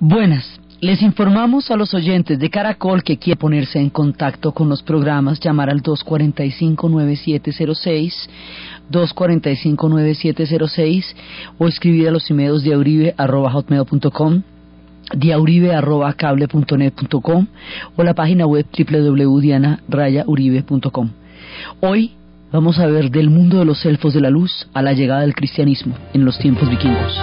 Buenas. Les informamos a los oyentes de Caracol que quiere ponerse en contacto con los programas, llamar al 245-9706, 245-9706 o escribir a los emails de auribe.hotmail.com diauribe.cable.net.com o la página web www.diana-uribe.com. Hoy vamos a ver del mundo de los elfos de la luz a la llegada del cristianismo en los tiempos vikingos.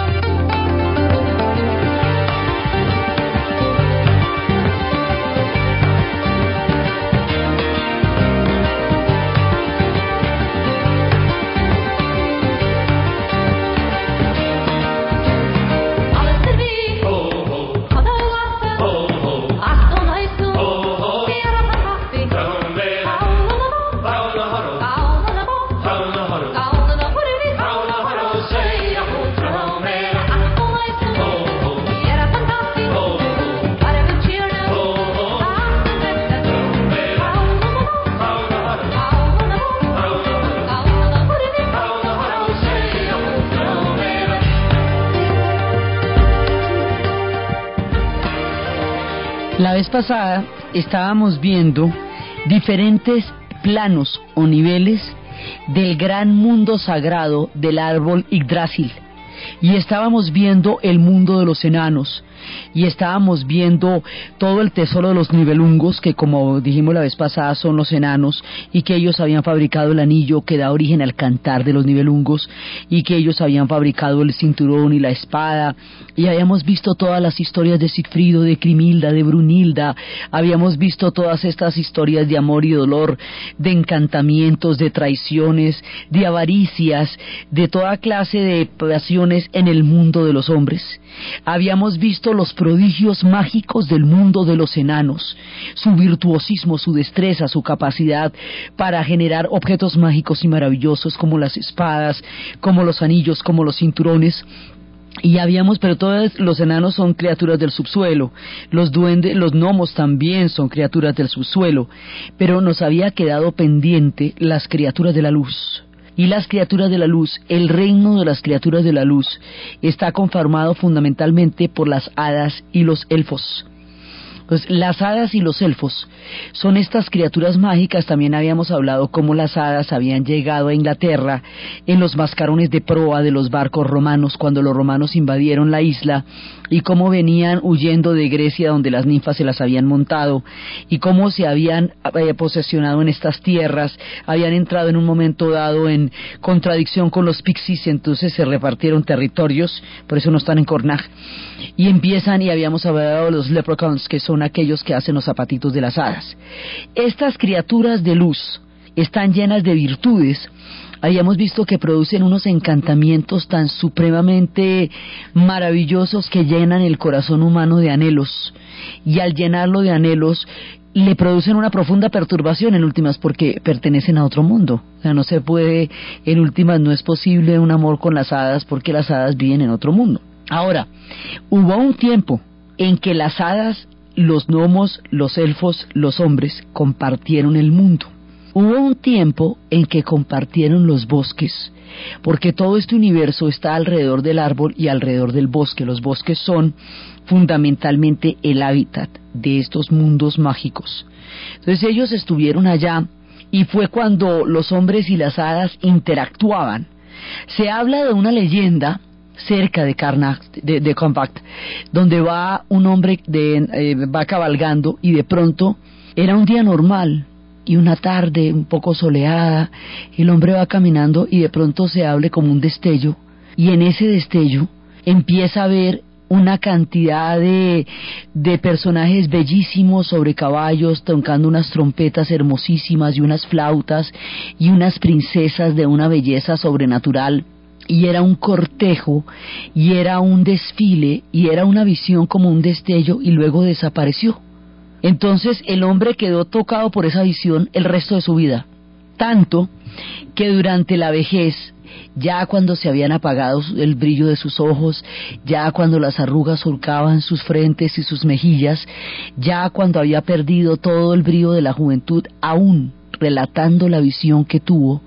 Pasada estábamos viendo diferentes planos o niveles del gran mundo sagrado del árbol Yggdrasil. Y estábamos viendo el mundo de los enanos y estábamos viendo todo el tesoro de los nivelungos que como dijimos la vez pasada son los enanos y que ellos habían fabricado el anillo que da origen al cantar de los nivelungos y que ellos habían fabricado el cinturón y la espada y habíamos visto todas las historias de Sigfrido, de Crimilda, de Brunilda, habíamos visto todas estas historias de amor y dolor, de encantamientos, de traiciones, de avaricias, de toda clase de pasiones en el mundo de los hombres. Habíamos visto los prodigios mágicos del mundo de los enanos, su virtuosismo, su destreza, su capacidad para generar objetos mágicos y maravillosos como las espadas, como los anillos, como los cinturones, y habíamos, pero todos los enanos son criaturas del subsuelo, los duendes, los gnomos también son criaturas del subsuelo, pero nos había quedado pendiente las criaturas de la luz. Y las criaturas de la luz, el reino de las criaturas de la luz, está conformado fundamentalmente por las hadas y los elfos. Pues las hadas y los elfos son estas criaturas mágicas, también habíamos hablado cómo las hadas habían llegado a Inglaterra en los mascarones de proa de los barcos romanos cuando los romanos invadieron la isla y cómo venían huyendo de Grecia donde las ninfas se las habían montado y cómo se habían eh, posesionado en estas tierras, habían entrado en un momento dado en contradicción con los pixies y entonces se repartieron territorios, por eso no están en Cornaj, y empiezan y habíamos hablado de los leprechauns que son aquellos que hacen los zapatitos de las hadas. Estas criaturas de luz están llenas de virtudes habíamos visto que producen unos encantamientos tan supremamente maravillosos que llenan el corazón humano de anhelos y al llenarlo de anhelos le producen una profunda perturbación en últimas porque pertenecen a otro mundo. O sea, no se puede, en últimas no es posible un amor con las hadas porque las hadas viven en otro mundo. Ahora, hubo un tiempo en que las hadas, los gnomos, los elfos, los hombres compartieron el mundo. Hubo un tiempo en que compartieron los bosques, porque todo este universo está alrededor del árbol y alrededor del bosque. Los bosques son fundamentalmente el hábitat de estos mundos mágicos. Entonces ellos estuvieron allá y fue cuando los hombres y las hadas interactuaban. Se habla de una leyenda cerca de Karnak, de, Compact, donde va un hombre de, eh, va cabalgando y de pronto era un día normal, y una tarde un poco soleada, el hombre va caminando y de pronto se hable como un destello y en ese destello empieza a ver una cantidad de, de personajes bellísimos sobre caballos, tocando unas trompetas hermosísimas y unas flautas y unas princesas de una belleza sobrenatural y era un cortejo y era un desfile y era una visión como un destello y luego desapareció. Entonces el hombre quedó tocado por esa visión el resto de su vida, tanto que durante la vejez, ya cuando se habían apagado el brillo de sus ojos, ya cuando las arrugas surcaban sus frentes y sus mejillas, ya cuando había perdido todo el brillo de la juventud, aún relatando la visión que tuvo,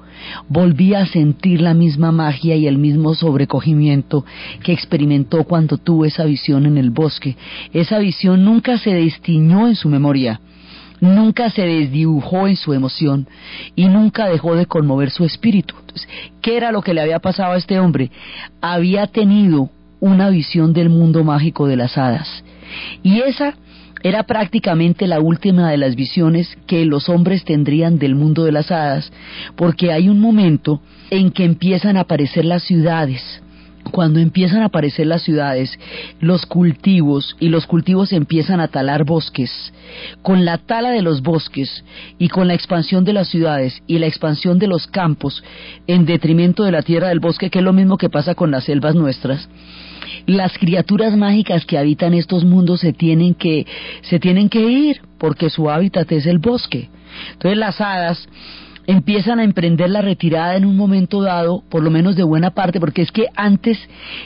volvía a sentir la misma magia y el mismo sobrecogimiento que experimentó cuando tuvo esa visión en el bosque. Esa visión nunca se destiñó en su memoria, nunca se desdibujó en su emoción y nunca dejó de conmover su espíritu. ¿Qué era lo que le había pasado a este hombre? Había tenido una visión del mundo mágico de las hadas. Y esa era prácticamente la última de las visiones que los hombres tendrían del mundo de las hadas, porque hay un momento en que empiezan a aparecer las ciudades, cuando empiezan a aparecer las ciudades, los cultivos y los cultivos empiezan a talar bosques, con la tala de los bosques y con la expansión de las ciudades y la expansión de los campos en detrimento de la tierra del bosque, que es lo mismo que pasa con las selvas nuestras, las criaturas mágicas que habitan estos mundos se tienen que se tienen que ir porque su hábitat es el bosque. Entonces las hadas empiezan a emprender la retirada en un momento dado, por lo menos de buena parte, porque es que antes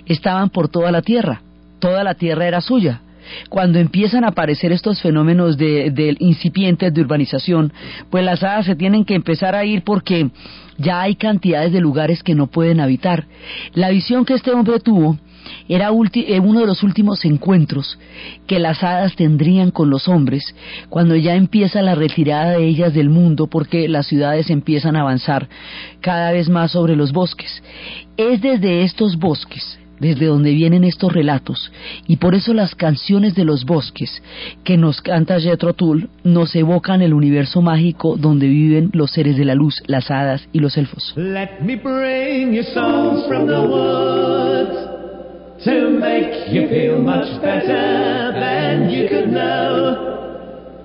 estaban por toda la tierra, toda la tierra era suya. Cuando empiezan a aparecer estos fenómenos de, de incipientes de urbanización, pues las hadas se tienen que empezar a ir porque ya hay cantidades de lugares que no pueden habitar. La visión que este hombre tuvo era eh, uno de los últimos encuentros que las hadas tendrían con los hombres cuando ya empieza la retirada de ellas del mundo porque las ciudades empiezan a avanzar cada vez más sobre los bosques. Es desde estos bosques desde donde vienen estos relatos, y por eso las canciones de los bosques que nos canta Jethro Tull nos evocan el universo mágico donde viven los seres de la luz, las hadas y los elfos. To make you feel much better than you could know.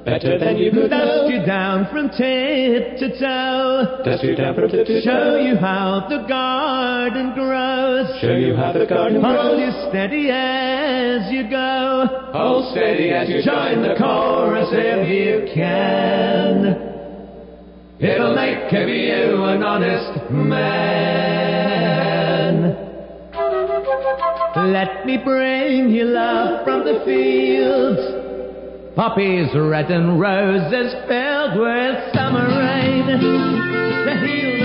Better than you could Dust you down from tip to toe. Dust you down from tip to toe. Show you how the garden grows. Show you how the garden grows. Hold you steady as you go. Hold steady as you join the chorus if you can. It'll make of you an honest man. Let me bring you love from the fields. Poppies red and roses filled with summer rain. To heal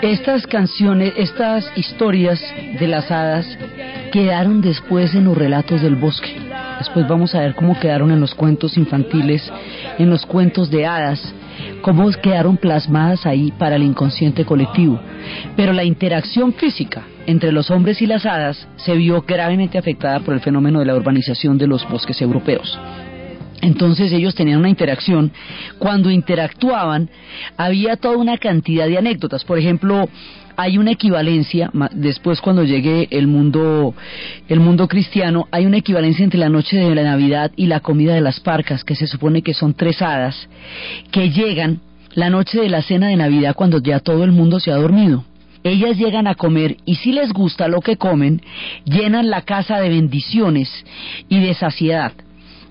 the. Estas canciones, estas historias de las hadas quedaron después en los relatos del bosque. Después vamos a ver cómo quedaron en los cuentos infantiles, en los cuentos de hadas cómo quedaron plasmadas ahí para el inconsciente colectivo. Pero la interacción física entre los hombres y las hadas se vio gravemente afectada por el fenómeno de la urbanización de los bosques europeos. Entonces ellos tenían una interacción. Cuando interactuaban, había toda una cantidad de anécdotas. Por ejemplo, hay una equivalencia después cuando llegue el mundo el mundo cristiano hay una equivalencia entre la noche de la Navidad y la comida de las parcas que se supone que son tres hadas que llegan la noche de la cena de Navidad cuando ya todo el mundo se ha dormido ellas llegan a comer y si les gusta lo que comen llenan la casa de bendiciones y de saciedad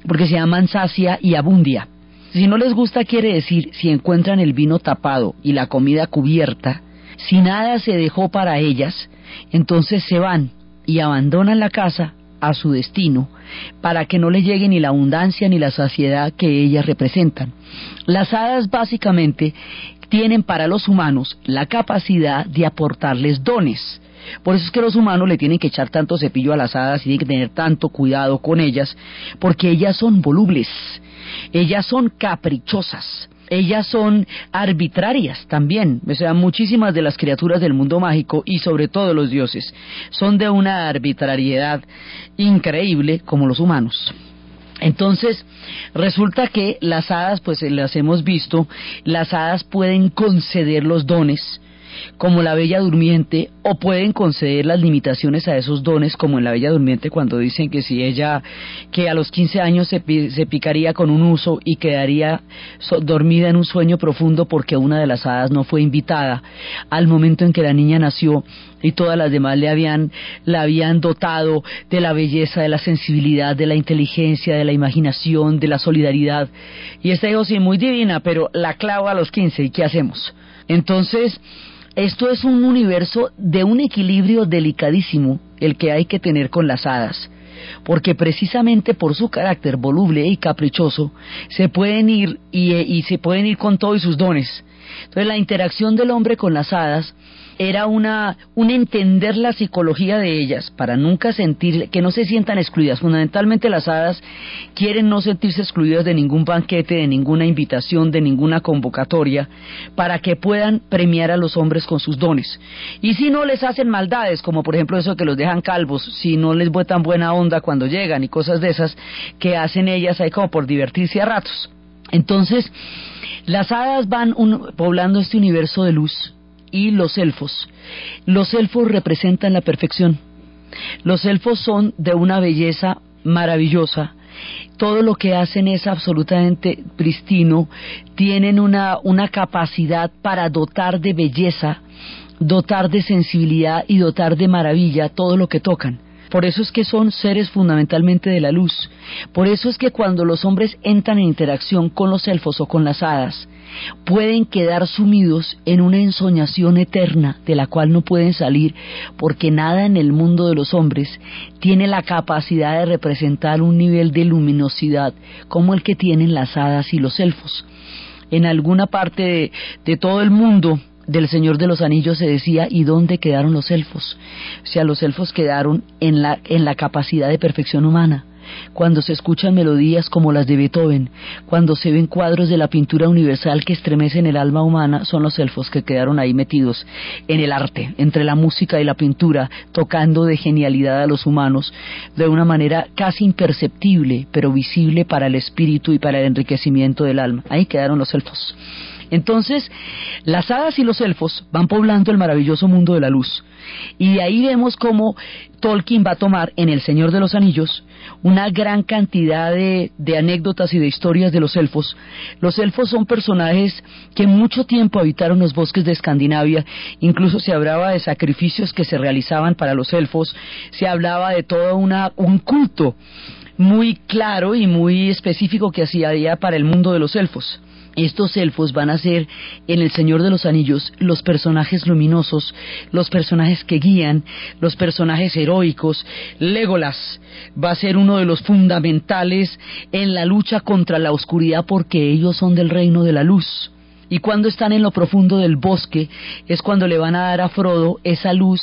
porque se llaman sacia y abundia si no les gusta quiere decir si encuentran el vino tapado y la comida cubierta si nada se dejó para ellas, entonces se van y abandonan la casa a su destino para que no les llegue ni la abundancia ni la saciedad que ellas representan. Las hadas básicamente tienen para los humanos la capacidad de aportarles dones. Por eso es que los humanos le tienen que echar tanto cepillo a las hadas y tienen que tener tanto cuidado con ellas, porque ellas son volubles, ellas son caprichosas, ellas son arbitrarias también, o sea, muchísimas de las criaturas del mundo mágico y sobre todo los dioses son de una arbitrariedad increíble como los humanos. Entonces, resulta que las hadas, pues las hemos visto, las hadas pueden conceder los dones, como la Bella Durmiente o pueden conceder las limitaciones a esos dones como en la Bella Durmiente cuando dicen que si ella que a los 15 años se, se picaría con un uso y quedaría dormida en un sueño profundo porque una de las hadas no fue invitada al momento en que la niña nació y todas las demás le habían la habían dotado de la belleza, de la sensibilidad, de la inteligencia, de la imaginación, de la solidaridad y esta dijo sí muy divina, pero la clava a los 15 y qué hacemos. Entonces, esto es un universo de un equilibrio delicadísimo el que hay que tener con las hadas, porque precisamente por su carácter voluble y caprichoso se pueden ir y, se pueden ir con todo y sus dones, Entonces la interacción del hombre con las hadas era una un entender la psicología de ellas para nunca sentir que no se sientan excluidas. Fundamentalmente las hadas quieren no sentirse excluidas de ningún banquete, de ninguna invitación, de ninguna convocatoria, para que puedan premiar a los hombres con sus dones. Y si no les hacen maldades, como por ejemplo eso que los dejan calvos, si no les tan buena onda cuando llegan y cosas de esas que hacen ellas ahí como por divertirse a ratos. Entonces, las hadas van poblando este universo de luz y los elfos. Los elfos representan la perfección. Los elfos son de una belleza maravillosa. Todo lo que hacen es absolutamente pristino. Tienen una, una capacidad para dotar de belleza, dotar de sensibilidad y dotar de maravilla todo lo que tocan. Por eso es que son seres fundamentalmente de la luz. Por eso es que cuando los hombres entran en interacción con los elfos o con las hadas, pueden quedar sumidos en una ensoñación eterna de la cual no pueden salir porque nada en el mundo de los hombres tiene la capacidad de representar un nivel de luminosidad como el que tienen las hadas y los elfos. En alguna parte de, todo el mundo del Señor de los Anillos se decía, ¿y dónde quedaron los elfos? O sea, los elfos quedaron en la, en la capacidad de perfección humana cuando se escuchan melodías como las de Beethoven, cuando se ven cuadros de la pintura universal que estremecen el alma humana, son los elfos que quedaron ahí metidos en el arte, entre la música y la pintura, tocando de genialidad a los humanos, de una manera casi imperceptible, pero visible para el espíritu y para el enriquecimiento del alma. Ahí quedaron los elfos. Entonces, las hadas y los elfos van poblando el maravilloso mundo de la luz. Y de ahí vemos cómo Tolkien va a tomar en El Señor de los Anillos una gran cantidad de, anécdotas y de historias de los elfos. Los elfos son personajes que mucho tiempo habitaron los bosques de Escandinavia, incluso se hablaba de sacrificios que se realizaban para los elfos, se hablaba de todo una, un culto muy claro y muy específico que hacía para el mundo de los elfos. Estos elfos van a ser en El Señor de los Anillos los personajes luminosos, los personajes que guían, los personajes heroicos. Legolas va a ser uno de los fundamentales en la lucha contra la oscuridad porque ellos son del reino de la luz. Y cuando están en lo profundo del bosque es cuando le van a dar a Frodo esa luz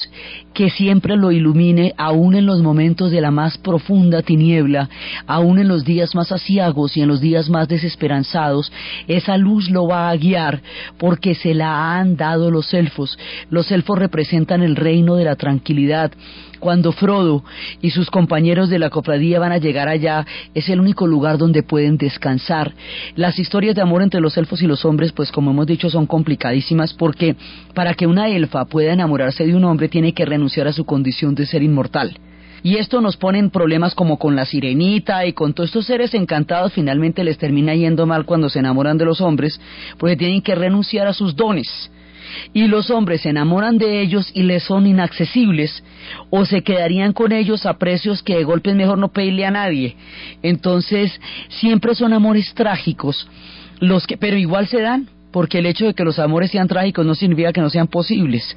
que siempre lo ilumine, aún en los momentos de la más profunda tiniebla, aún en los días más asiagos y en los días más desesperanzados, esa luz lo va a guiar porque se la han dado los elfos. Los elfos representan el reino de la tranquilidad, cuando Frodo y sus compañeros de la cofradía van a llegar allá, es el único lugar donde pueden descansar. Las historias de amor entre los elfos y los hombres, pues como hemos dicho, son complicadísimas porque para que una elfa pueda enamorarse de un hombre tiene que renunciar a su condición de ser inmortal. Y esto nos pone en problemas como con la sirenita y con todos estos seres encantados finalmente les termina yendo mal cuando se enamoran de los hombres porque tienen que renunciar a sus dones y los hombres se enamoran de ellos y les son inaccesibles o se quedarían con ellos a precios que de golpe es mejor no pedirle a nadie. Entonces, siempre son amores trágicos, los que, pero igual se dan, porque el hecho de que los amores sean trágicos no significa que no sean posibles.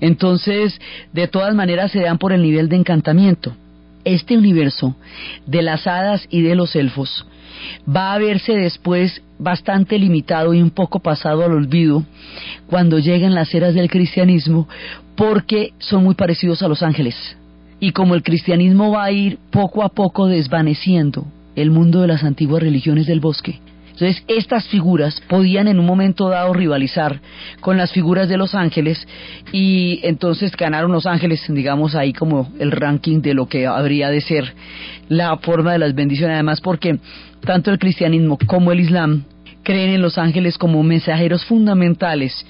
Entonces, de todas maneras se dan por el nivel de encantamiento. Este universo de las hadas y de los elfos va a verse después bastante limitado y un poco pasado al olvido cuando lleguen las eras del cristianismo porque son muy parecidos a los ángeles. Y como el cristianismo va a ir poco a poco desvaneciendo el mundo de las antiguas religiones del bosque, entonces, estas figuras podían en un momento dado rivalizar con las figuras de los ángeles y entonces ganaron los ángeles, digamos, ahí como el ranking de lo que habría de ser la forma de las bendiciones, además porque tanto el cristianismo como el islam creen en los ángeles como mensajeros fundamentales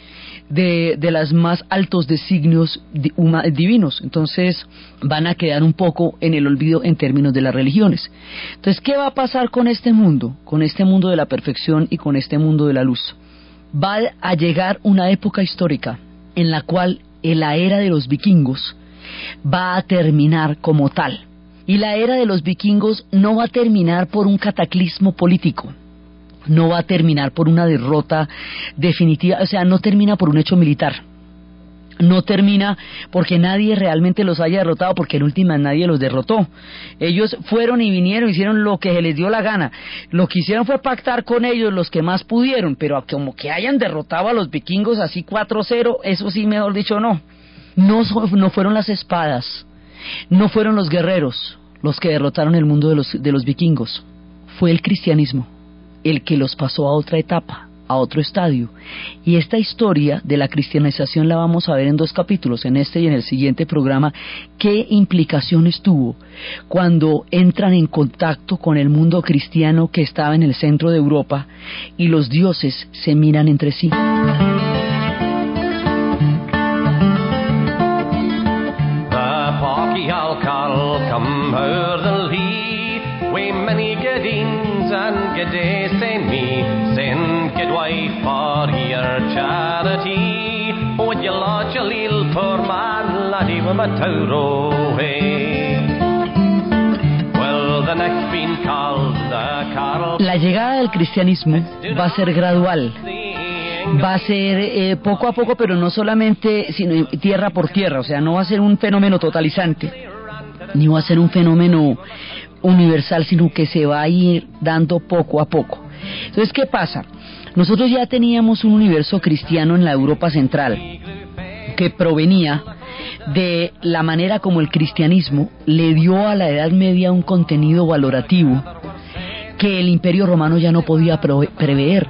de, de los más altos designios divinos. Entonces van a quedar un poco en el olvido en términos de las religiones. Entonces, ¿qué va a pasar con este mundo? Con este mundo de la perfección y con este mundo de la luz. Va a llegar una época histórica en la cual la era de los vikingos va a terminar como tal. Y la era de los vikingos no va a terminar por un cataclismo político, no va a terminar por una derrota definitiva, o sea, no termina por un hecho militar. no termina porque nadie realmente los haya derrotado, porque en última nadie los derrotó. Ellos fueron y vinieron, hicieron lo que se les dio la gana. Lo que hicieron fue pactar con ellos los que más pudieron, pero como que hayan derrotado a los vikingos así 4-0, eso sí, mejor dicho, no. No, no fueron las espadas, no fueron los guerreros los que derrotaron el mundo de los, de los vikingos, fue el cristianismo el que los pasó a otra etapa a otro estadio. Y esta historia de la cristianización la vamos a ver en dos capítulos, en este y en el siguiente programa, qué implicaciones tuvo cuando entran en contacto con el mundo cristiano que estaba en el centro de Europa y los dioses se miran entre sí. La llegada del cristianismo va a ser gradual, va a ser eh, poco a poco, pero no solamente sino tierra por tierra, o sea, no va a ser un fenómeno totalizante, ni va a ser un fenómeno universal, sino que se va a ir dando poco a poco. Entonces, ¿qué pasa? Nosotros ya teníamos un universo cristiano en la Europa central que provenía de la manera como el cristianismo le dio a la Edad Media un contenido valorativo que el Imperio Romano ya no podía prever.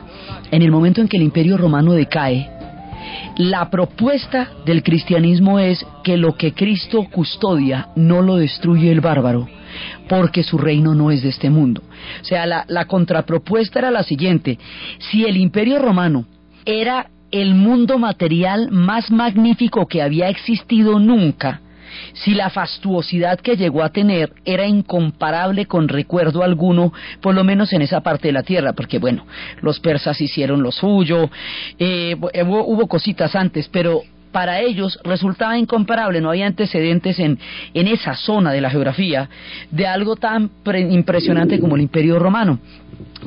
En el momento en que el Imperio Romano decae, la propuesta del cristianismo es que lo que Cristo custodia no lo destruye el bárbaro, porque su reino no es de este mundo. O sea, la, contrapropuesta era la siguiente, si el imperio romano era el mundo material más magnífico que había existido nunca, si la fastuosidad que llegó a tener era incomparable con recuerdo alguno, por lo menos en esa parte de la tierra, porque bueno, los persas hicieron lo suyo, eh, hubo, cositas antes, pero para ellos resultaba incomparable, no había antecedentes en, en esa zona de la geografía de algo tan impresionante como el Imperio Romano.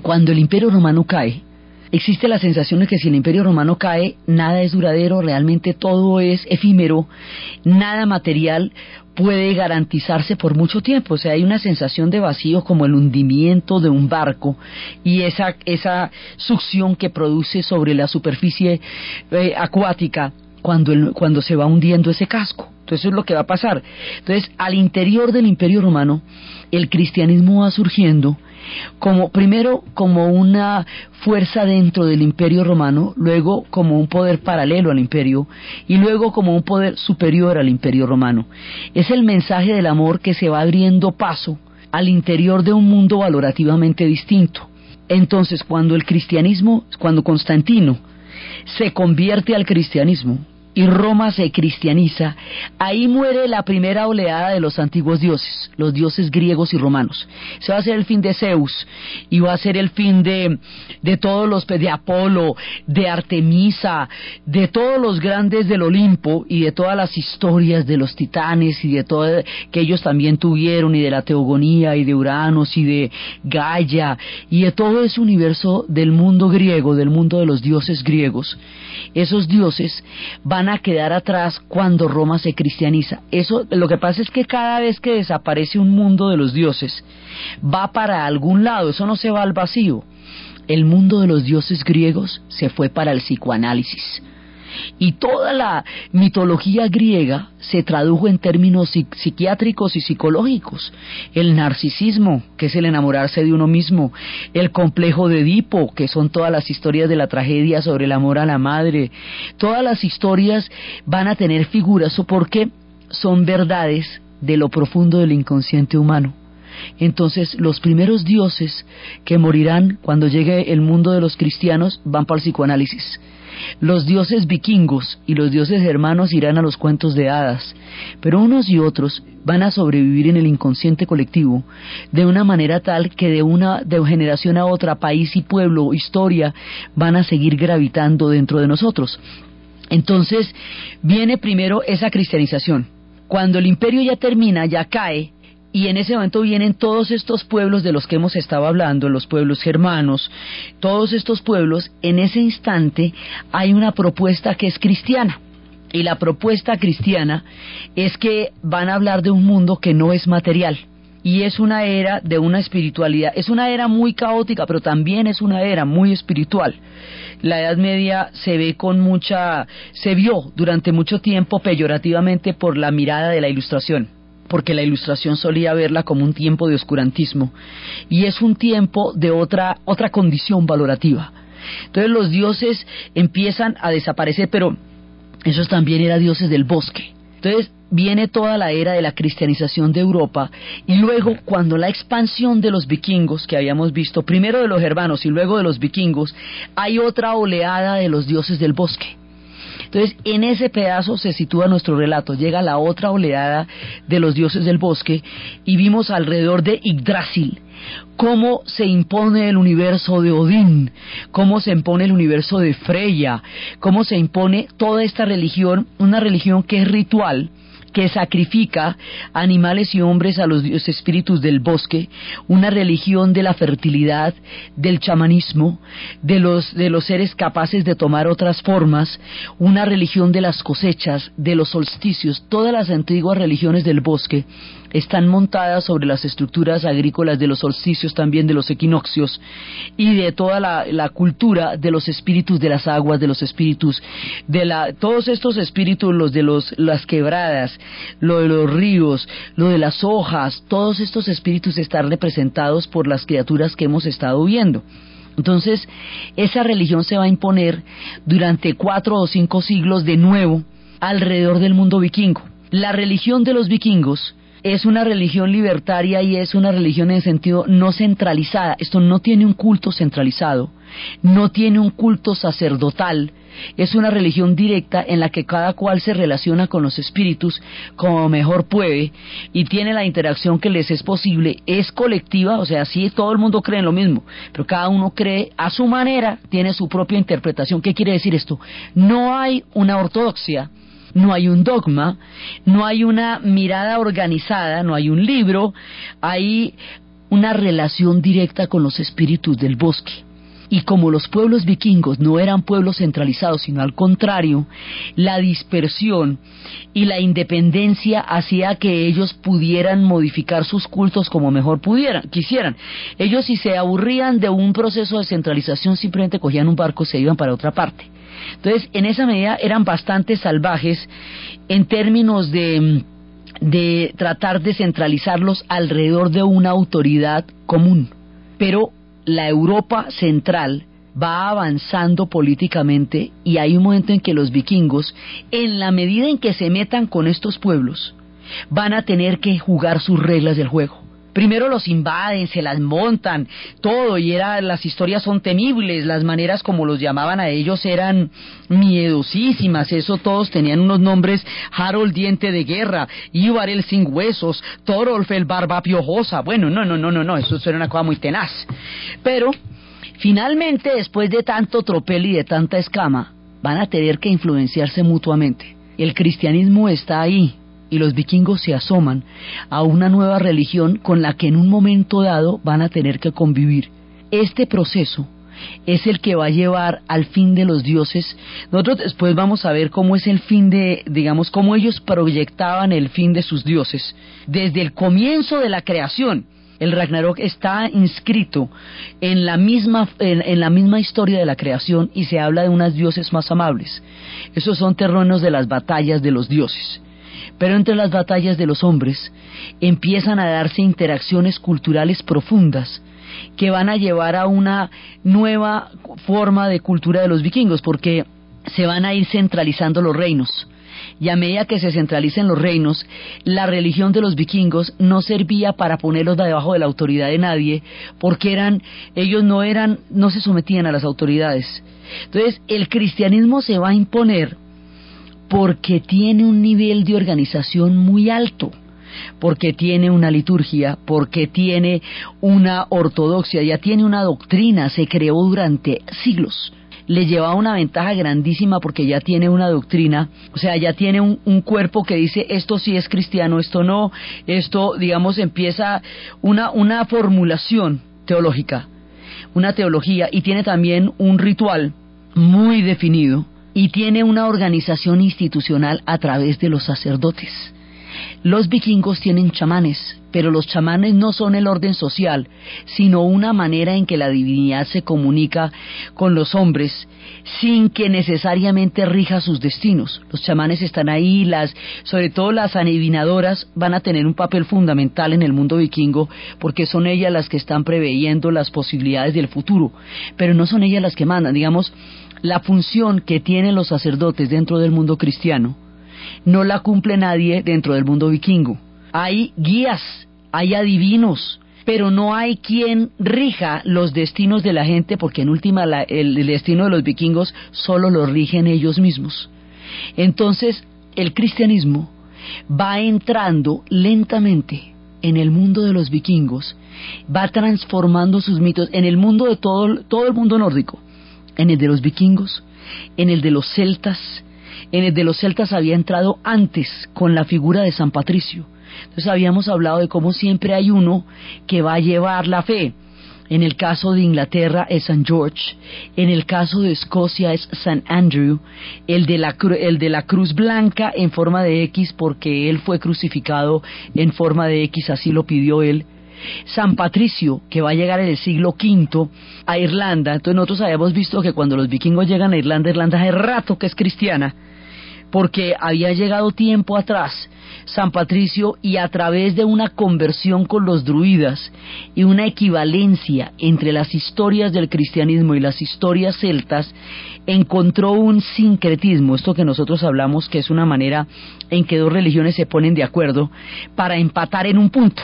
Cuando el Imperio Romano cae, existe la sensación de que si el Imperio Romano cae, nada es duradero, realmente todo es efímero, nada material puede garantizarse por mucho tiempo. O sea, hay una sensación de vacío como el hundimiento de un barco y esa, esa succión que produce sobre la superficie eh, acuática cuando, cuando se va hundiendo ese casco. Entonces es lo que va a pasar. Entonces, al interior del Imperio Romano, el cristianismo va surgiendo como primero como una fuerza dentro del imperio romano, luego como un poder paralelo al imperio y luego como un poder superior al imperio romano. Es el mensaje del amor que se va abriendo paso al interior de un mundo valorativamente distinto. Entonces, cuando el cristianismo, cuando Constantino se convierte al cristianismo, y Roma se cristianiza, ahí muere la primera oleada de los antiguos dioses, los dioses griegos y romanos. Se va a ser el fin de Zeus y va a ser el fin de, de todos los, de Apolo, de Artemisa, de todos los grandes del Olimpo y de todas las historias de los titanes y de todo que ellos también tuvieron y de la teogonía y de Uranos y de Gaia y de todo ese universo del mundo griego, del mundo de los dioses griegos. Esos dioses van a quedar atrás cuando Roma se cristianiza. Eso, lo que pasa es que cada vez que desaparece un mundo de los dioses, va para algún lado, eso no se va al vacío. El mundo de los dioses griegos se fue para el psicoanálisis y toda la mitología griega se tradujo en términos psiquiátricos y psicológicos. El narcisismo, que es el enamorarse de uno mismo, el complejo de Edipo, que son todas las historias de la tragedia sobre el amor a la madre, todas las historias van a tener figuras porque son verdades de lo profundo del inconsciente humano. Entonces, los primeros dioses que morirán cuando llegue el mundo de los cristianos van para el psicoanálisis. Los dioses vikingos y los dioses hermanos irán a los cuentos de hadas, pero unos y otros van a sobrevivir en el inconsciente colectivo de una manera tal que de una de generación a otra, país y pueblo, historia, van a seguir gravitando dentro de nosotros. Entonces, viene primero esa cristianización. Cuando el imperio ya termina, ya cae, y en ese momento vienen todos estos pueblos de los que hemos estado hablando, los pueblos germanos, todos estos pueblos, en ese instante hay una propuesta que es cristiana. Y la propuesta cristiana es que van a hablar de un mundo que no es material, y es una era de una espiritualidad, es una era muy caótica, pero también es una era muy espiritual. La Edad Media se ve con mucha, se vio durante mucho tiempo peyorativamente por la mirada de la Ilustración porque la ilustración solía verla como un tiempo de oscurantismo y es un tiempo de otra otra condición valorativa. Entonces los dioses empiezan a desaparecer, pero esos también eran dioses del bosque. Entonces viene toda la era de la cristianización de Europa y luego cuando la expansión de los vikingos que habíamos visto, primero de los germanos y luego de los vikingos, hay otra oleada de los dioses del bosque. Entonces, en ese pedazo se sitúa nuestro relato. Llega la otra oleada de los dioses del bosque y vimos alrededor de Yggdrasil cómo se impone el universo de Odín, cómo se impone el universo de Freya, cómo se impone toda esta religión, una religión que es ritual, que sacrifica animales y hombres a los espíritus del bosque, una religión de la fertilidad, del chamanismo, de los, de los seres capaces de tomar otras formas, una religión de las cosechas, de los solsticios, todas las antiguas religiones del bosque están montadas sobre las estructuras agrícolas de los solsticios, también de los equinoccios y de toda la, cultura de los espíritus de las aguas, de los espíritus de la, todos estos espíritus, los de los, las quebradas, lo de los ríos, lo de las hojas, todos estos espíritus están representados por las criaturas que hemos estado viendo. Entonces, esa religión se va a imponer durante cuatro o cinco siglos de nuevo alrededor del mundo vikingo. La religión de los vikingos es una religión libertaria y es una religión en sentido no centralizada. Esto no tiene un culto centralizado, no tiene un culto sacerdotal, es una religión directa en la que cada cual se relaciona con los espíritus como mejor puede y tiene la interacción que les es posible, es colectiva, o sea, sí todo el mundo cree en lo mismo, pero cada uno cree a su manera, tiene su propia interpretación. ¿Qué quiere decir esto? No hay una ortodoxia no hay un dogma, no hay una mirada organizada, no hay un libro, hay una relación directa con los espíritus del bosque. Y como los pueblos vikingos no eran pueblos centralizados, sino al contrario, la dispersión y la independencia hacía que ellos pudieran modificar sus cultos como mejor pudieran, quisieran. Ellos si se aburrían de un proceso de centralización simplemente cogían un barco y se iban para otra parte. Entonces, en esa medida eran bastante salvajes en términos de, de tratar de centralizarlos alrededor de una autoridad común. Pero la Europa central va avanzando políticamente y hay un momento en que los vikingos, en la medida en que se metan con estos pueblos, van a tener que jugar sus reglas del juego primero los invaden, se las montan, todo, y era, las historias son temibles, las maneras como los llamaban a ellos eran miedosísimas, eso todos tenían unos nombres, Harold Diente de Guerra, Ibar el Sin Huesos, Thorolf el Barba Piojosa, bueno, no, no, no, no, no, eso era una cosa muy tenaz. Pero, finalmente, después de tanto tropel y de tanta escama, van a tener que influenciarse mutuamente. El cristianismo está ahí, y los vikingos se asoman a una nueva religión con la que en un momento dado van a tener que convivir. Este proceso es el que va a llevar al fin de los dioses. Nosotros después vamos a ver cómo es el fin de, digamos, cómo ellos proyectaban el fin de sus dioses. Desde el comienzo de la creación, el Ragnarok está inscrito en la misma, en la misma historia de la creación y se habla de unas dioses más amables. Esos son terrenos de las batallas de los dioses. Pero entre las batallas de los hombres empiezan a darse interacciones culturales profundas que van a llevar a una nueva forma de cultura de los vikingos, porque se van a ir centralizando los reinos. Y a medida que se centralicen los reinos, la religión de los vikingos no servía para ponerlos debajo de la autoridad de nadie, porque eran, ellos no eran, no se sometían a las autoridades. Entonces, el cristianismo se va a imponer porque tiene un nivel de organización muy alto, porque tiene una liturgia, porque tiene una ortodoxia, ya tiene una doctrina, se creó durante siglos. Le lleva una ventaja grandísima porque ya tiene una doctrina, o sea, ya tiene un, cuerpo que dice esto sí es cristiano, esto no, esto, digamos, empieza una, una formulación teológica, una teología y tiene también un ritual muy definido y tiene una organización institucional a través de los sacerdotes. Los vikingos tienen chamanes, pero los chamanes no son el orden social, sino una manera en que la divinidad se comunica con los hombres sin que necesariamente rija sus destinos. Los chamanes están ahí, las, sobre todo las adivinadoras van a tener un papel fundamental en el mundo vikingo porque son ellas las que están preveyendo las posibilidades del futuro, pero no son ellas las que mandan, digamos, la función que tienen los sacerdotes dentro del mundo cristiano no la cumple nadie dentro del mundo vikingo. Hay guías, hay adivinos, pero no hay quien rija los destinos de la gente, porque en última el, destino de los vikingos solo lo rigen ellos mismos. Entonces, el cristianismo va entrando lentamente en el mundo de los vikingos, va transformando sus mitos en el mundo de todo, todo el mundo nórdico, en el de los vikingos, en el de los celtas, en el de los celtas había entrado antes con la figura de San Patricio. Entonces habíamos hablado de cómo siempre hay uno que va a llevar la fe. En el caso de Inglaterra es San George, en el caso de Escocia es San Andrew, el de, la, el de la cruz blanca en forma de X porque él fue crucificado en forma de X, así lo pidió él. San Patricio, que va a llegar en el siglo V a Irlanda, entonces nosotros habíamos visto que cuando los vikingos llegan a Irlanda, Irlanda hace rato que es cristiana, porque había llegado tiempo atrás San Patricio y a través de una conversión con los druidas y una equivalencia entre las historias del cristianismo y las historias celtas, encontró un sincretismo, esto que nosotros hablamos que es una manera en que dos religiones se ponen de acuerdo para empatar en un punto.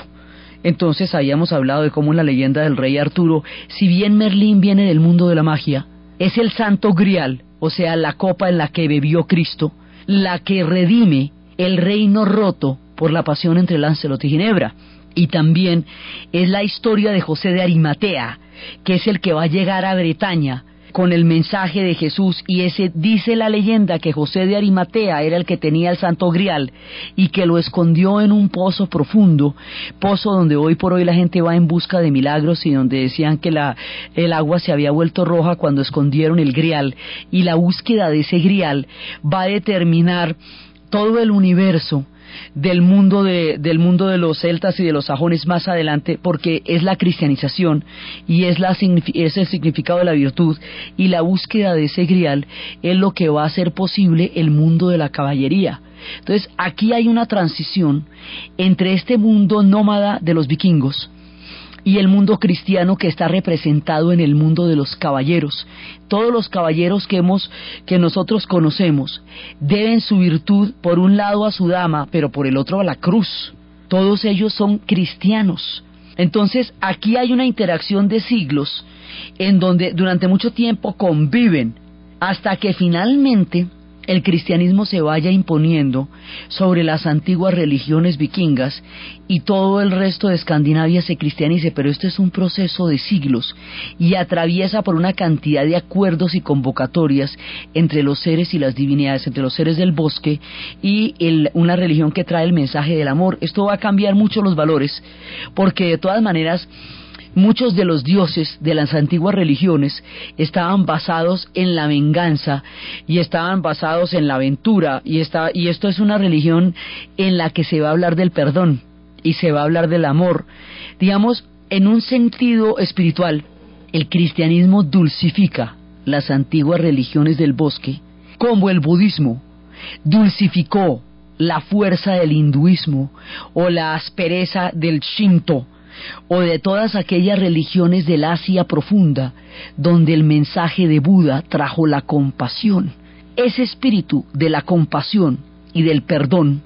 Entonces habíamos hablado de cómo la leyenda del rey Arturo, si bien Merlín viene del mundo de la magia, es el santo grial, o sea, la copa en la que bebió Cristo, la que redime el reino roto por la pasión entre Lancelot y Ginebra. Y también es la historia de José de Arimatea, que es el que va a llegar a Bretaña con el mensaje de Jesús y ese dice la leyenda que José de Arimatea era el que tenía el santo grial y que lo escondió en un pozo profundo, pozo donde hoy por hoy la gente va en busca de milagros y donde decían que la, el agua se había vuelto roja cuando escondieron el grial. Y la búsqueda de ese grial va a determinar todo el universo del mundo de, del mundo de los celtas y de los sajones más adelante, porque es la cristianización y es, la, es el significado de la virtud y la búsqueda de ese grial es lo que va a hacer posible el mundo de la caballería. Entonces, aquí hay una transición entre este mundo nómada de los vikingos, y el mundo cristiano que está representado en el mundo de los caballeros. Todos los caballeros que hemos que nosotros conocemos deben su virtud por un lado a su dama, pero por el otro a la cruz. Todos ellos son cristianos. Entonces, aquí hay una interacción de siglos en donde durante mucho tiempo conviven hasta que finalmente el cristianismo se vaya imponiendo sobre las antiguas religiones vikingas y todo el resto de Escandinavia se cristianice, pero este es un proceso de siglos y atraviesa por una cantidad de acuerdos y convocatorias entre los seres y las divinidades, entre los seres del bosque y una religión que trae el mensaje del amor. Esto va a cambiar mucho los valores, porque de todas maneras Muchos de los dioses de las antiguas religiones estaban basados en la venganza y estaban basados en la aventura y, y esto es una religión en la que se va a hablar del perdón y se va a hablar del amor. Digamos, en un sentido espiritual, el cristianismo dulcifica las antiguas religiones del bosque, como el budismo dulcificó la fuerza del hinduismo o la aspereza del shinto o de todas aquellas religiones del Asia profunda, donde el mensaje de Buda trajo la compasión. Ese espíritu de la compasión y del perdón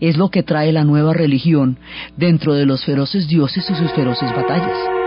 es lo que trae la nueva religión dentro de los feroces dioses y sus feroces batallas.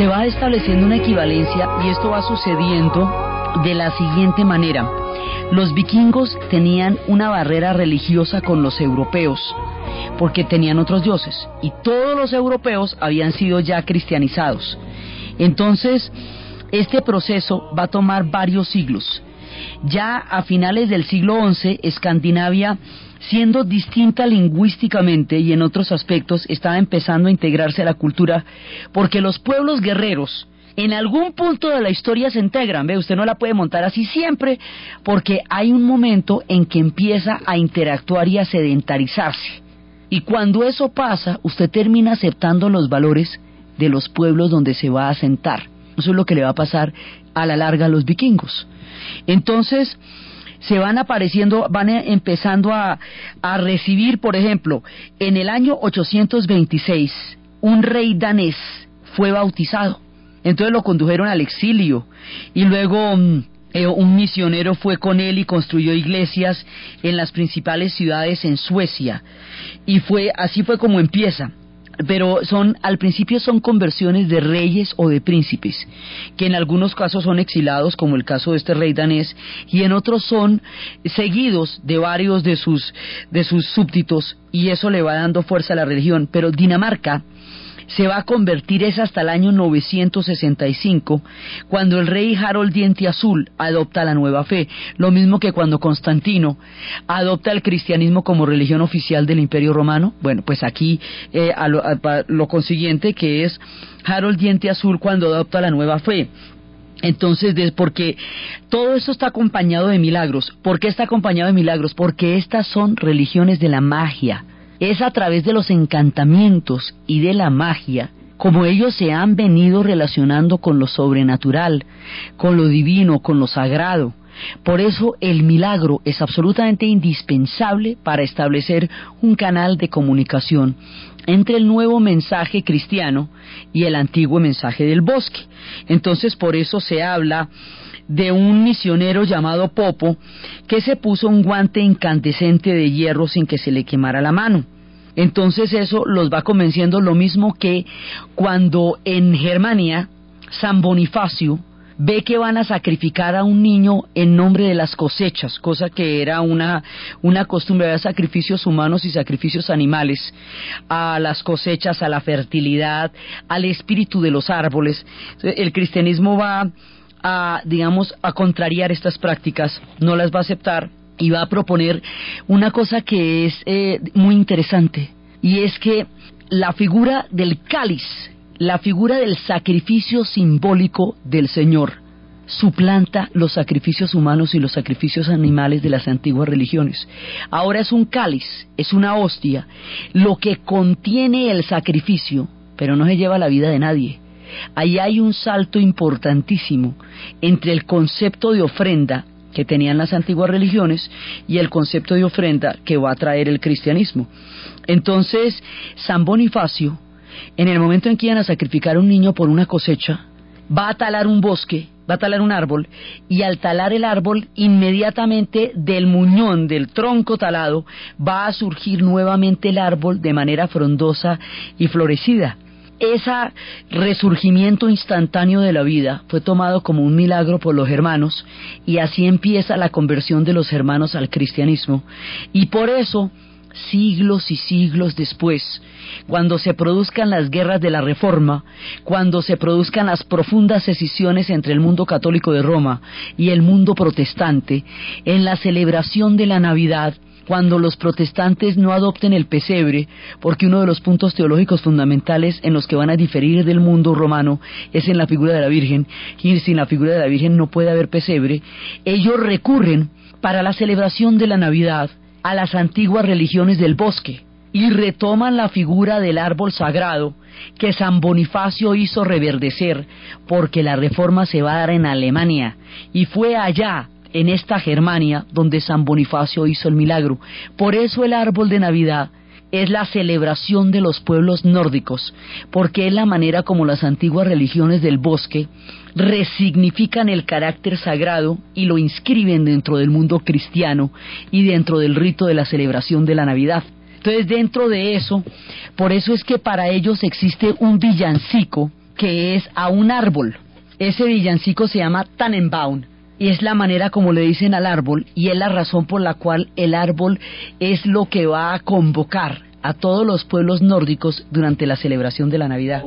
Estableciendo una equivalencia y esto va sucediendo de la siguiente manera. Los vikingos tenían una barrera religiosa con los europeos porque tenían otros dioses y todos los europeos habían sido ya cristianizados. Entonces, este proceso va a tomar varios siglos. Ya a finales del siglo XI, Escandinavia, siendo distinta lingüísticamente y en otros aspectos, estaba empezando a integrarse a la cultura, porque los pueblos guerreros, en algún punto de la historia se integran, ve, usted no la puede montar así siempre, porque hay un momento en que empieza a interactuar y a sedentarizarse. Y cuando eso pasa, usted termina aceptando los valores de los pueblos donde se va a asentar. Eso es lo que le va a pasar a la larga a los vikingos. Entonces, se van apareciendo, van empezando a, a recibir, por ejemplo, en el año 826, un rey danés fue bautizado. Entonces lo condujeron al exilio. Y luego mm, eh, un misionero fue con él y construyó iglesias en las principales ciudades en Suecia. Y fue así fue como empieza pero son al principio son conversiones de reyes o de príncipes que en algunos casos son exilados como el caso de este rey danés y en otros son seguidos de varios de sus de sus súbditos y eso le va dando fuerza a la religión. Pero Dinamarca se va a convertir es hasta el año 965, cuando el rey Harold Diente Azul adopta la nueva fe, lo mismo que cuando Constantino adopta el cristianismo como religión oficial del Imperio Romano. Bueno, pues aquí eh, lo, lo consiguiente que es Harold Diente Azul cuando adopta la nueva fe. Entonces, porque todo esto está acompañado de milagros. ¿Por qué está acompañado de milagros? Porque estas son religiones de la magia es a través de los encantamientos y de la magia como ellos se han venido relacionando con lo sobrenatural, con lo divino, con lo sagrado. Por eso el milagro es absolutamente indispensable para establecer un canal de comunicación entre el nuevo mensaje cristiano y el antiguo mensaje del bosque. Entonces por eso se habla de un misionero llamado Popo que se puso un guante incandescente de hierro sin que se le quemara la mano. Entonces eso los va convenciendo lo mismo que cuando en Germania San Bonifacio ve que van a sacrificar a un niño en nombre de las cosechas, cosa que era una, una costumbre de sacrificios humanos y sacrificios animales, a las cosechas, a la fertilidad, al espíritu de los árboles. El cristianismo va a, digamos, a contrariar estas prácticas, no las va a aceptar y va a proponer una cosa que es eh, muy interesante, y es que la figura del cáliz, la figura del sacrificio simbólico del Señor, suplanta los sacrificios humanos y los sacrificios animales de las antiguas religiones. Ahora es un cáliz, es una hostia, lo que contiene el sacrificio, pero no se lleva la vida de nadie. Ahí hay un salto importantísimo entre el concepto de ofrenda que tenían las antiguas religiones y el concepto de ofrenda que va a traer el cristianismo. Entonces, San Bonifacio, en el momento en que iban a sacrificar a un niño por una cosecha, va a talar un bosque, va a talar un árbol, y al talar el árbol, inmediatamente del muñón, del tronco talado, va a surgir nuevamente el árbol de manera frondosa y florecida ese resurgimiento instantáneo de la vida fue tomado como un milagro por los hermanos y así empieza la conversión de los hermanos al cristianismo. Y por eso, siglos y siglos después, cuando se produzcan las guerras de la Reforma, cuando se produzcan las profundas escisiones entre el mundo católico de Roma y el mundo protestante, en la celebración de la Navidad, cuando los protestantes no adopten el pesebre, porque uno de los puntos teológicos fundamentales en los que van a diferir del mundo romano es en la figura de la Virgen, y sin la figura de la Virgen no puede haber pesebre, ellos recurren para la celebración de la Navidad a las antiguas religiones del bosque y retoman la figura del árbol sagrado que San Bonifacio hizo reverdecer porque la reforma se va a dar en Alemania y fue allá en esta Germania donde San Bonifacio hizo el milagro. Por eso el árbol de Navidad es la celebración de los pueblos nórdicos, porque es la manera como las antiguas religiones del bosque resignifican el carácter sagrado y lo inscriben dentro del mundo cristiano y dentro del rito de la celebración de la Navidad. Entonces, dentro de eso, por eso es que para ellos existe un villancico que es a un árbol. Ese villancico se llama Tannenbaum y es la manera como le dicen al árbol y es la razón por la cual el árbol es lo que va a convocar a todos los pueblos nórdicos durante la celebración de la Navidad.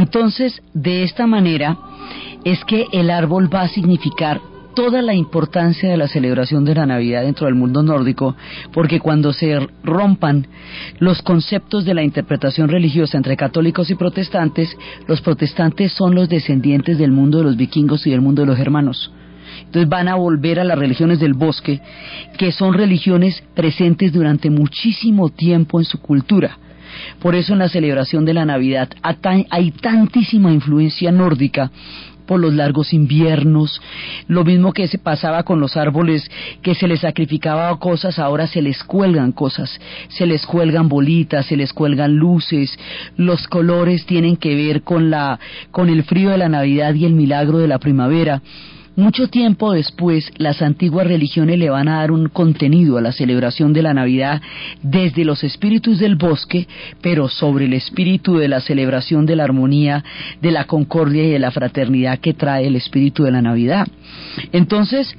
Entonces, de esta manera es que el árbol va a significar toda la importancia de la celebración de la Navidad dentro del mundo nórdico, porque cuando se rompan los conceptos de la interpretación religiosa entre católicos y protestantes, los protestantes son los descendientes del mundo de los vikingos y del mundo de los germanos. Entonces van a volver a las religiones del bosque, que son religiones presentes durante muchísimo tiempo en su cultura. Por eso en la celebración de la Navidad hay tantísima influencia nórdica por los largos inviernos, lo mismo que se pasaba con los árboles, que se les sacrificaba cosas, ahora se les cuelgan cosas, se les cuelgan bolitas, se les cuelgan luces, los colores tienen que ver con la, con el frío de la Navidad y el milagro de la primavera. Mucho tiempo después, las antiguas religiones le van a dar un contenido a la celebración de la Navidad desde los espíritus del bosque, pero sobre el espíritu de la celebración de la armonía, de la concordia y de la fraternidad que trae el espíritu de la Navidad. Entonces,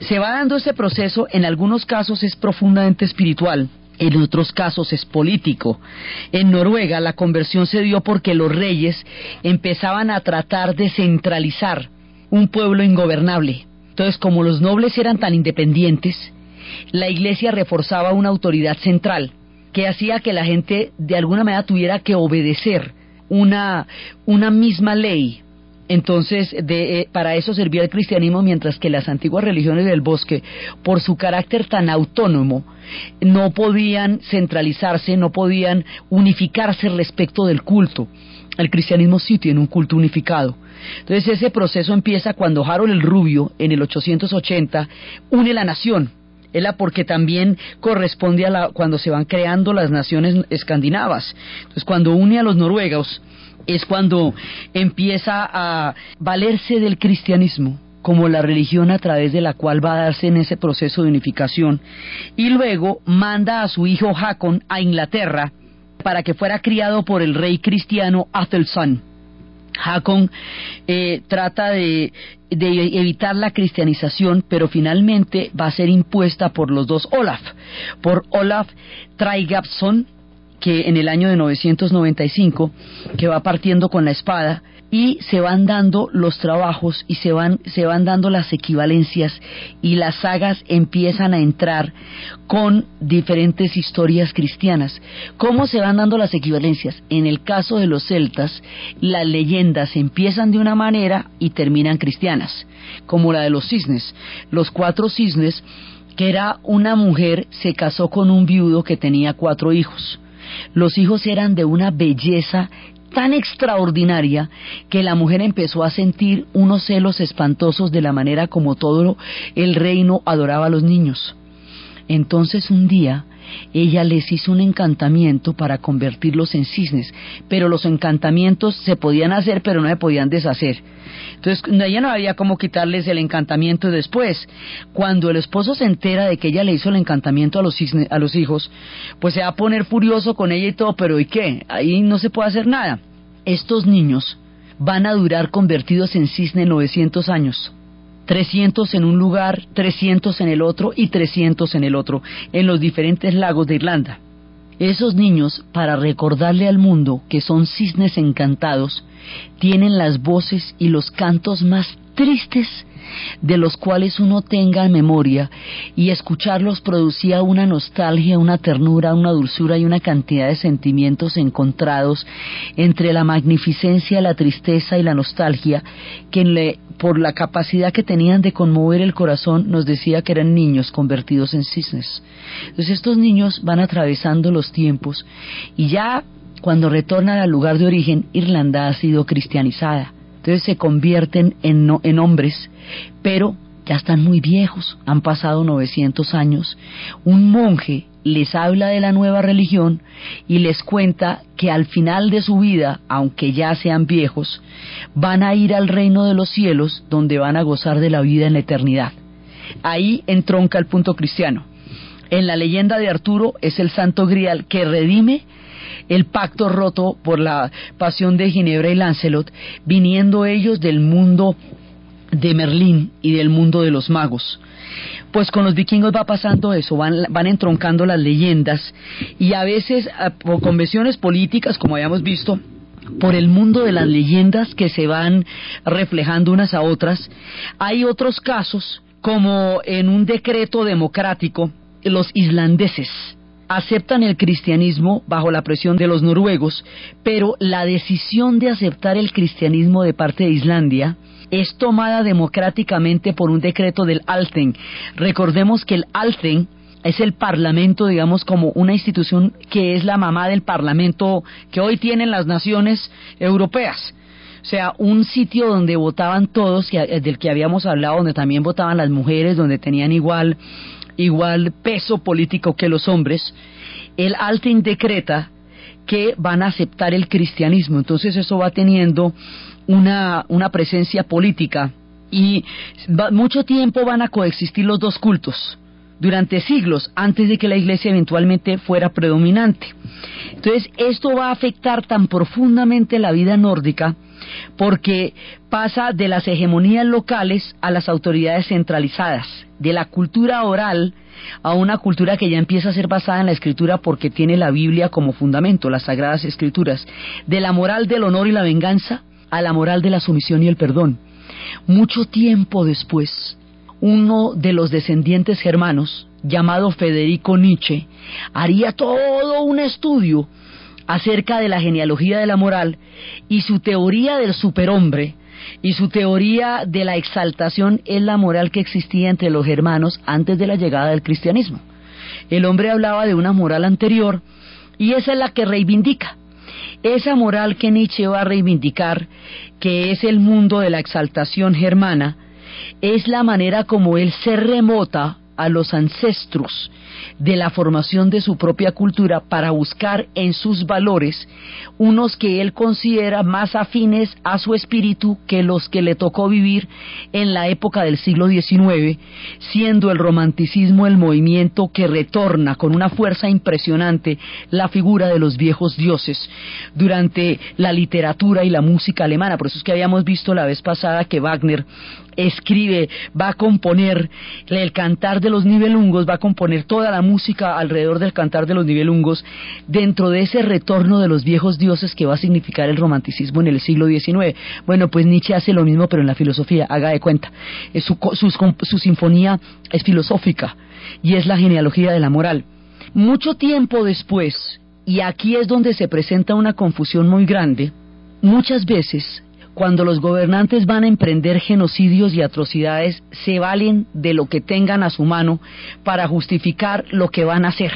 se va dando ese proceso, en algunos casos es profundamente espiritual, en otros casos es político. En Noruega la conversión se dio porque los reyes empezaban a tratar de centralizar un pueblo ingobernable. Entonces, como los nobles eran tan independientes, la iglesia reforzaba una autoridad central que hacía que la gente de alguna manera tuviera que obedecer una, una misma ley. Entonces, de, eh, para eso servía el cristianismo, mientras que las antiguas religiones del bosque, por su carácter tan autónomo, no podían centralizarse, no podían unificarse respecto del culto. El cristianismo sí tiene un culto unificado. Entonces ese proceso empieza cuando Harold el Rubio, en el 880, une la nación. la porque también corresponde a la, cuando se van creando las naciones escandinavas. Entonces cuando une a los noruegos es cuando empieza a valerse del cristianismo como la religión a través de la cual va a darse en ese proceso de unificación y luego manda a su hijo Hakon a Inglaterra para que fuera criado por el rey cristiano Athelstan Hakon eh, trata de, evitar la cristianización, pero finalmente va a ser impuesta por los dos Olaf, por Olaf Traigapson, que en el año de 995, que va partiendo con la espada, y se van dando los trabajos y se van, se van dando las equivalencias y las sagas empiezan a entrar con diferentes historias cristianas. ¿Cómo se van dando las equivalencias? En el caso de los celtas, las leyendas empiezan de una manera y terminan cristianas, como la de los cisnes. Los cuatro cisnes, que era una mujer, se casó con un viudo que tenía cuatro hijos. Los hijos eran de una belleza tan extraordinaria que la mujer empezó a sentir unos celos espantosos de la manera como todo el reino adoraba a los niños. Entonces un día ella les hizo un encantamiento para convertirlos en cisnes, pero los encantamientos se podían hacer pero no se podían deshacer. Entonces ella no había cómo quitarles el encantamiento después. Cuando el esposo se entera de que ella le hizo el encantamiento a los, cisnes, a los hijos, pues se va a poner furioso con ella y todo, pero ¿y qué? Ahí no se puede hacer nada. Estos niños van a durar convertidos en cisne 900 años. 300 en un lugar, 300 en el otro y 300 en el otro, en los diferentes lagos de Irlanda. Esos niños, para recordarle al mundo que son cisnes encantados, tienen las voces y los cantos más tristes de los cuales uno tenga memoria y escucharlos producía una nostalgia, una ternura, una dulzura y una cantidad de sentimientos encontrados entre la magnificencia, la tristeza y la nostalgia que le, por la capacidad que tenían de conmover el corazón nos decía que eran niños convertidos en cisnes. Entonces estos niños van atravesando los tiempos y ya cuando retornan al lugar de origen, Irlanda ha sido cristianizada entonces se convierten en, en hombres, pero ya están muy viejos, han pasado 900 años. Un monje les habla de la nueva religión y les cuenta que al final de su vida, aunque ya sean viejos, van a ir al reino de los cielos donde van a gozar de la vida en la eternidad. Ahí entronca el punto cristiano. En la leyenda de Arturo es el santo grial que redime el pacto roto por la pasión de Ginebra y Lancelot, viniendo ellos del mundo de Merlín y del mundo de los magos. Pues con los vikingos va pasando eso, van, van entroncando las leyendas y a veces por convenciones políticas, como habíamos visto, por el mundo de las leyendas que se van reflejando unas a otras, hay otros casos como en un decreto democrático, los islandeses aceptan el cristianismo bajo la presión de los noruegos, pero la decisión de aceptar el cristianismo de parte de Islandia es tomada democráticamente por un decreto del Alten. Recordemos que el Alten es el parlamento, digamos, como una institución que es la mamá del parlamento que hoy tienen las naciones europeas. O sea, un sitio donde votaban todos, del que habíamos hablado, donde también votaban las mujeres, donde tenían igual igual peso político que los hombres, el Alten decreta que van a aceptar el cristianismo. Entonces eso va teniendo una, una presencia política y mucho tiempo van a coexistir los dos cultos durante siglos antes de que la iglesia eventualmente fuera predominante. Entonces, esto va a afectar tan profundamente la vida nórdica porque pasa de las hegemonías locales a las autoridades centralizadas, de la cultura oral a una cultura que ya empieza a ser basada en la escritura porque tiene la Biblia como fundamento, las sagradas escrituras, de la moral del honor y la venganza a la moral de la sumisión y el perdón. Mucho tiempo después, uno de los descendientes germanos, llamado Federico Nietzsche, haría todo un estudio acerca de la genealogía de la moral y su teoría del superhombre y su teoría de la exaltación es la moral que existía entre los germanos antes de la llegada del cristianismo. El hombre hablaba de una moral anterior y esa es la que reivindica. Esa moral que Nietzsche va a reivindicar, que es el mundo de la exaltación germana, es la manera como él se remota a los ancestros de la formación de su propia cultura para buscar en sus valores unos que él considera más afines a su espíritu que los que le tocó vivir en la época del siglo XIX, siendo el romanticismo el movimiento que retorna con una fuerza impresionante la figura de los viejos dioses durante la literatura y la música alemana. Por eso es que habíamos visto la vez pasada que Wagner escribe, va a componer el cantar de los nivelungos, va a componer toda la música alrededor del cantar de los nivelungos dentro de ese retorno de los viejos dioses que va a significar el romanticismo en el siglo XIX. Bueno, pues Nietzsche hace lo mismo pero en la filosofía, haga de cuenta. Su, su sinfonía es filosófica y es la genealogía de la moral. Mucho tiempo después, y aquí es donde se presenta una confusión muy grande, muchas veces cuando los gobernantes van a emprender genocidios y atrocidades, se valen de lo que tengan a su mano para justificar lo que van a hacer.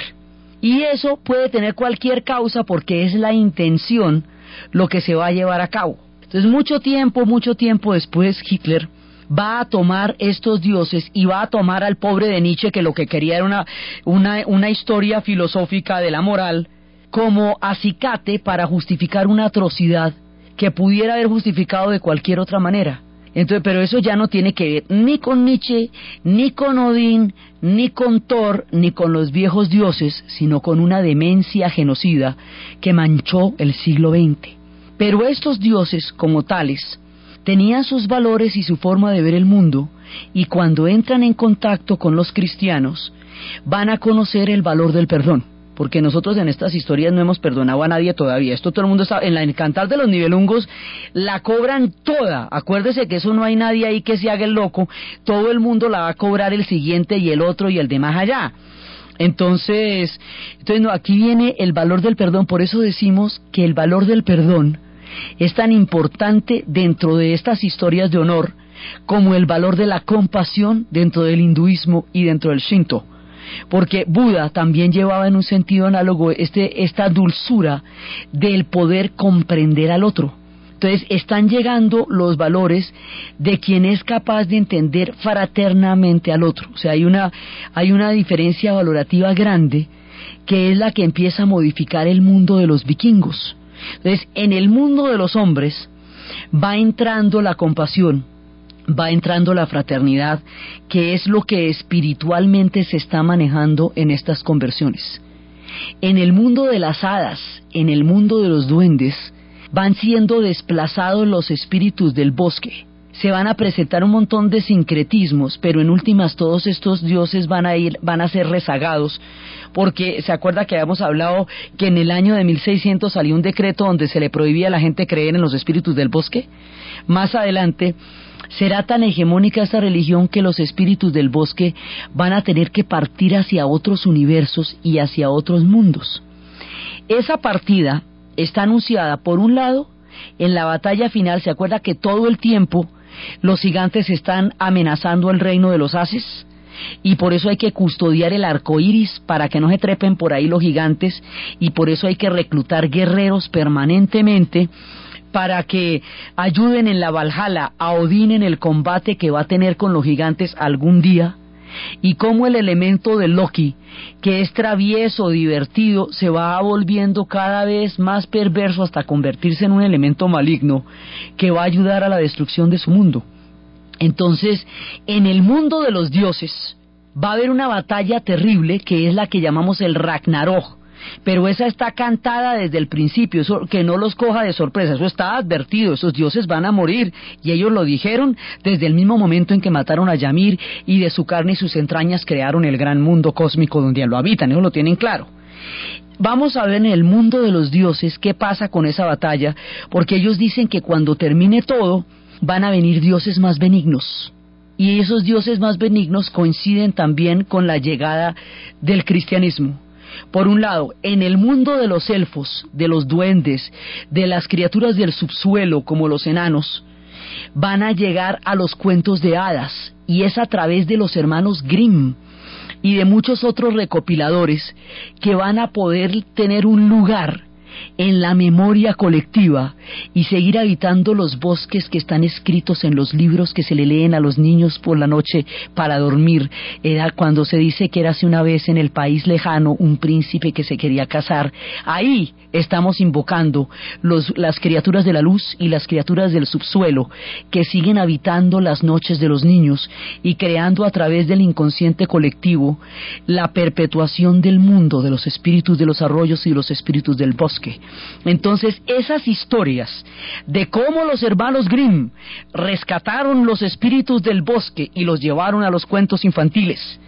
Y eso puede tener cualquier causa porque es la intención lo que se va a llevar a cabo. Entonces, mucho tiempo, mucho tiempo después, Hitler va a tomar estos dioses y va a tomar al pobre de Nietzsche, que lo que quería era una, una, una historia filosófica de la moral, como acicate para justificar una atrocidad que pudiera haber justificado de cualquier otra manera. Entonces, pero eso ya no tiene que ver ni con Nietzsche, ni con Odín, ni con Thor, ni con los viejos dioses, sino con una demencia genocida que manchó el siglo XX. Pero estos dioses, como tales, tenían sus valores y su forma de ver el mundo, y cuando entran en contacto con los cristianos, van a conocer el valor del perdón. Porque nosotros en estas historias no hemos perdonado a nadie todavía. Esto todo el mundo está, en la en cantar de los nivelungos la cobran toda. Acuérdese que eso no hay nadie ahí que se haga el loco. Todo el mundo la va a cobrar el siguiente y el otro y el de más allá. Entonces, entonces no, aquí viene el valor del perdón. Por eso decimos que el valor del perdón es tan importante dentro de estas historias de honor como el valor de la compasión dentro del hinduismo y dentro del shinto porque Buda también llevaba en un sentido análogo este, esta dulzura del poder comprender al otro. Entonces están llegando los valores de quien es capaz de entender fraternamente al otro. O sea, hay una, hay una diferencia valorativa grande que es la que empieza a modificar el mundo de los vikingos. Entonces, en el mundo de los hombres va entrando la compasión, va entrando la fraternidad, que es lo que espiritualmente se está manejando en estas conversiones. En el mundo de las hadas, en el mundo de los duendes, van siendo desplazados los espíritus del bosque. Se van a presentar un montón de sincretismos, pero en últimas todos estos dioses van a ir, van a ser rezagados, porque se acuerda que habíamos hablado que en el año de 1600 salió un decreto donde se le prohibía a la gente creer en los espíritus del bosque. Más adelante será tan hegemónica esta religión que los espíritus del bosque van a tener que partir hacia otros universos y hacia otros mundos. Esa partida está anunciada, por un lado, en la batalla final, se acuerda que todo el tiempo los gigantes están amenazando el reino de los haces, y por eso hay que custodiar el arco iris para que no se trepen por ahí los gigantes, y por eso hay que reclutar guerreros permanentemente para que ayuden en la Valhalla a Odín en el combate que va a tener con los gigantes algún día, y cómo el elemento de Loki, que es travieso, divertido, se va volviendo cada vez más perverso hasta convertirse en un elemento maligno que va a ayudar a la destrucción de su mundo. Entonces, en el mundo de los dioses va a haber una batalla terrible que es la que llamamos el Ragnarok, pero esa está cantada desde el principio, eso, que no los coja de sorpresa, eso está advertido, esos dioses van a morir, y ellos lo dijeron desde el mismo momento en que mataron a Yamir y de su carne y sus entrañas crearon el gran mundo cósmico donde lo habitan, ellos lo tienen claro. Vamos a ver en el mundo de los dioses qué pasa con esa batalla, porque ellos dicen que cuando termine todo, van a venir dioses más benignos. Y esos dioses más benignos coinciden también con la llegada del cristianismo. Por un lado, en el mundo de los elfos, de los duendes, de las criaturas del subsuelo como los enanos, van a llegar a los cuentos de hadas y es a través de los hermanos Grimm y de muchos otros recopiladores que van a poder tener un lugar en la memoria colectiva y seguir habitando los bosques que están escritos en los libros que se le leen a los niños por la noche para dormir. Era cuando se dice que era hace una vez en el país lejano un príncipe que se quería casar. Ahí estamos invocando las criaturas de la luz y las criaturas del subsuelo que siguen habitando las noches de los niños y creando a través del inconsciente colectivo la perpetuación del mundo de los espíritus de los arroyos y los espíritus del bosque. Entonces, esas historias de cómo los hermanos Grimm rescataron los espíritus del bosque y los llevaron a los cuentos infantiles,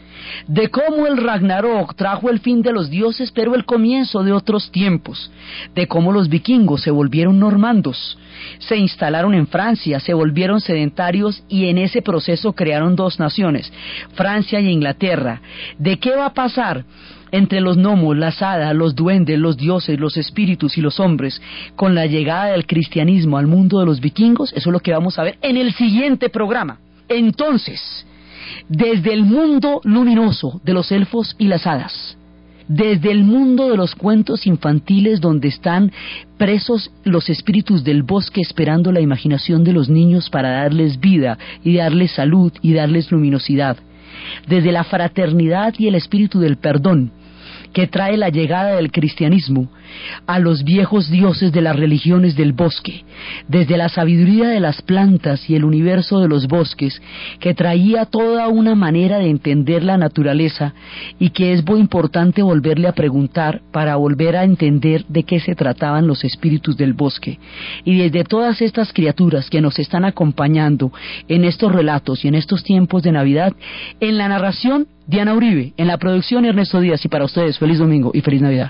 de cómo el Ragnarok trajo el fin de los dioses, pero el comienzo de otros tiempos, de cómo los vikingos se volvieron normandos, se instalaron en Francia, se volvieron sedentarios y en ese proceso crearon dos naciones, Francia y Inglaterra. ¿De qué va a pasar? entre los gnomos, las hadas, los duendes, los dioses, los espíritus y los hombres, con la llegada del cristianismo al mundo de los vikingos, eso es lo que vamos a ver en el siguiente programa. Entonces, desde el mundo luminoso de los elfos y las hadas, desde el mundo de los cuentos infantiles donde están presos los espíritus del bosque esperando la imaginación de los niños para darles vida y darles salud y darles luminosidad, desde la fraternidad y el espíritu del perdón, que trae la llegada del cristianismo a los viejos dioses de las religiones del bosque, desde la sabiduría de las plantas y el universo de los bosques, que traía toda una manera de entender la naturaleza y que es muy importante volverle a preguntar para volver a entender de qué se trataban los espíritus del bosque. Y desde todas estas criaturas que nos están acompañando en estos relatos y en estos tiempos de Navidad, en la narración Diana Uribe, en la producción Ernesto Díaz y para ustedes feliz domingo y feliz Navidad.